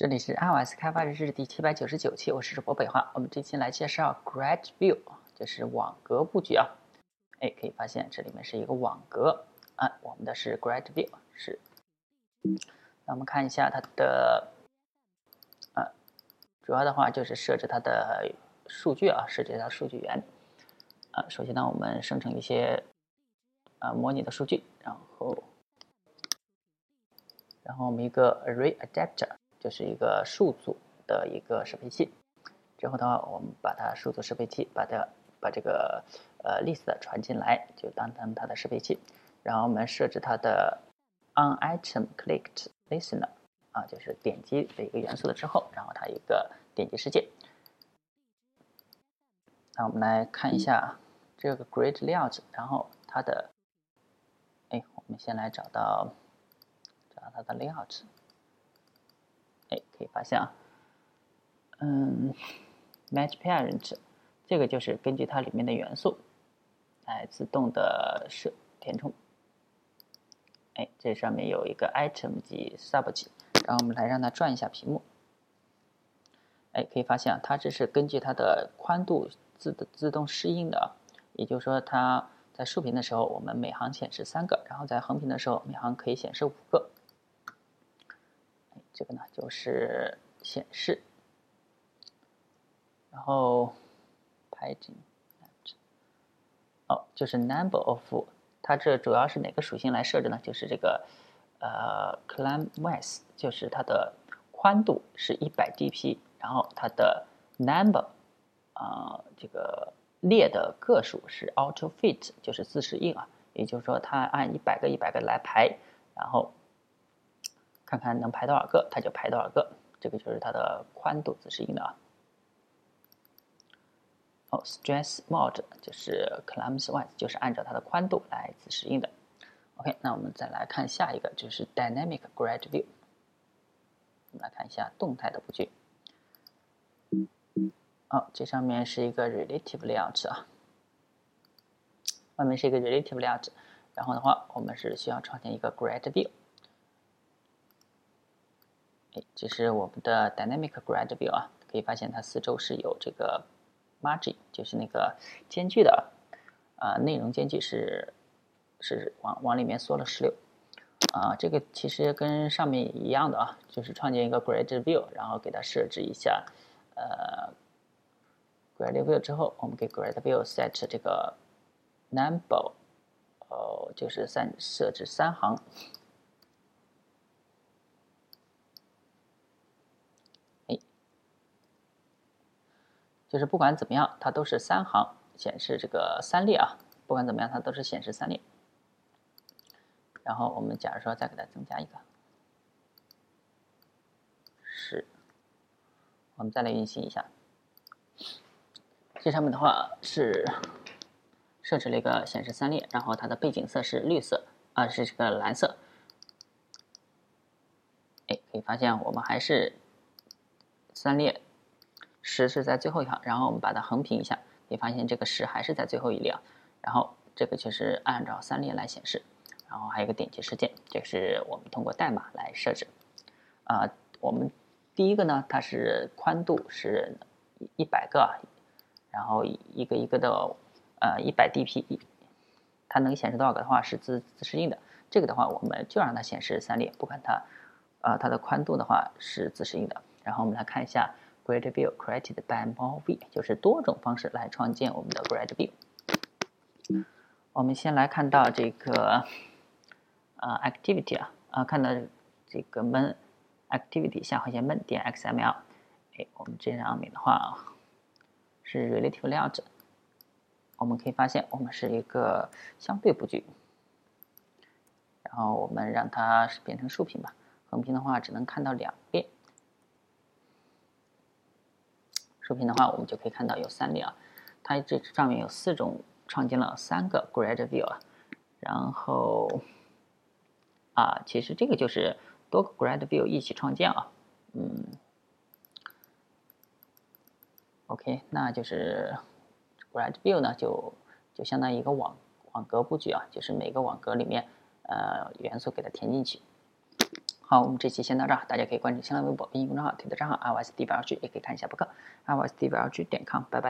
这里是 iOS 开发日志第七百九十九期，我是主播北华。我们这期来介绍 Grid View，就是网格布局啊。哎，可以发现这里面是一个网格啊，我们的是 Grid View 是。那我们看一下它的啊，主要的话就是设置它的数据啊，设置它数据源啊。首先呢，我们生成一些啊模拟的数据，然后然后我们一个 Array Adapter。就是一个数组的一个适配器，之后的话，我们把它数组适配器，把它把这个呃 list 传进来，就当成它的适配器。然后我们设置它的 onItemClickedListener，啊，就是点击的一个元素了之后，然后它一个点击事件。那我们来看一下这个 Grid Layout，然后它的，哎，我们先来找到找到它的 Layout。哎，可以发现啊，嗯，match parent 这个就是根据它里面的元素来自动的设填充。哎，这上面有一个 item 级、sub 级，然后我们来让它转一下屏幕。哎，可以发现啊，它这是根据它的宽度自自动适应的啊，也就是说，它在竖屏的时候，我们每行显示三个，然后在横屏的时候，每行可以显示五个。这个呢就是显示，然后排进，哦，就是 number of，它这主要是哪个属性来设置呢？就是这个呃 clam width，就是它的宽度是一百 dp，然后它的 number，啊，这个列的个数是 auto fit，就是自适应啊，也就是说它按一百个一百个来排，然后。看看能排多少个，它就排多少个。这个就是它的宽度自适应的啊。哦，stress mode 就是 clamps-wise，就是按照它的宽度来自适应的。OK，那我们再来看下一个，就是 dynamic grid view。我们来看一下动态的布局。哦，这上面是一个 relative layout 啊，外面是一个 relative layout，然后的话，我们是需要创建一个 grid view。哎，这是我们的 Dynamic Grid View 啊，可以发现它四周是有这个 margin，就是那个间距的啊，内容间距是是往往里面缩了十六啊。这个其实跟上面一样的啊，就是创建一个 Grid View，然后给它设置一下呃 Grid View 之后，我们给 Grid View set 这个 number，哦，就是三设置三行。就是不管怎么样，它都是三行显示这个三列啊。不管怎么样，它都是显示三列。然后我们假如说再给它增加一个是，我们再来运行一下。这上面的话是设置了一个显示三列，然后它的背景色是绿色啊，是这个蓝色。哎，可以发现我们还是三列。十是在最后一行，然后我们把它横屏一下，可以发现这个十还是在最后一列啊，然后这个就是按照三列来显示，然后还有一个点击事件，这是我们通过代码来设置。啊，我们第一个呢，它是宽度是一百个，然后一个一个的呃一百 dp，它能显示多少个的话是自自适应的。这个的话，我们就让它显示三列，不管它啊它的宽度的话是自适应的。然后我们来看一下。Grid view created by more v 就是多种方式来创建我们的 Grid view。我们先来看到这个呃 activity 啊啊，看到这个 main activity 下划线 main 点 xml。哎，我们这上面的话是 relative layout。我们可以发现我们是一个相对布局。然后我们让它变成竖屏吧，横屏的话只能看到两遍。视频的话，我们就可以看到有三列啊，它这上面有四种，创建了三个 Grid View 啊，然后啊，其实这个就是多个 Grid View 一起创建啊，嗯，OK，那就是 Grid View 呢，就就相当于一个网网格布局啊，就是每个网格里面呃元素给它填进去。好，我们这期先到这儿，大家可以关注新浪微博、微信公众号、推特账号 r y s d b l g 也可以看一下博客 r y s d b l g 点 com，拜拜。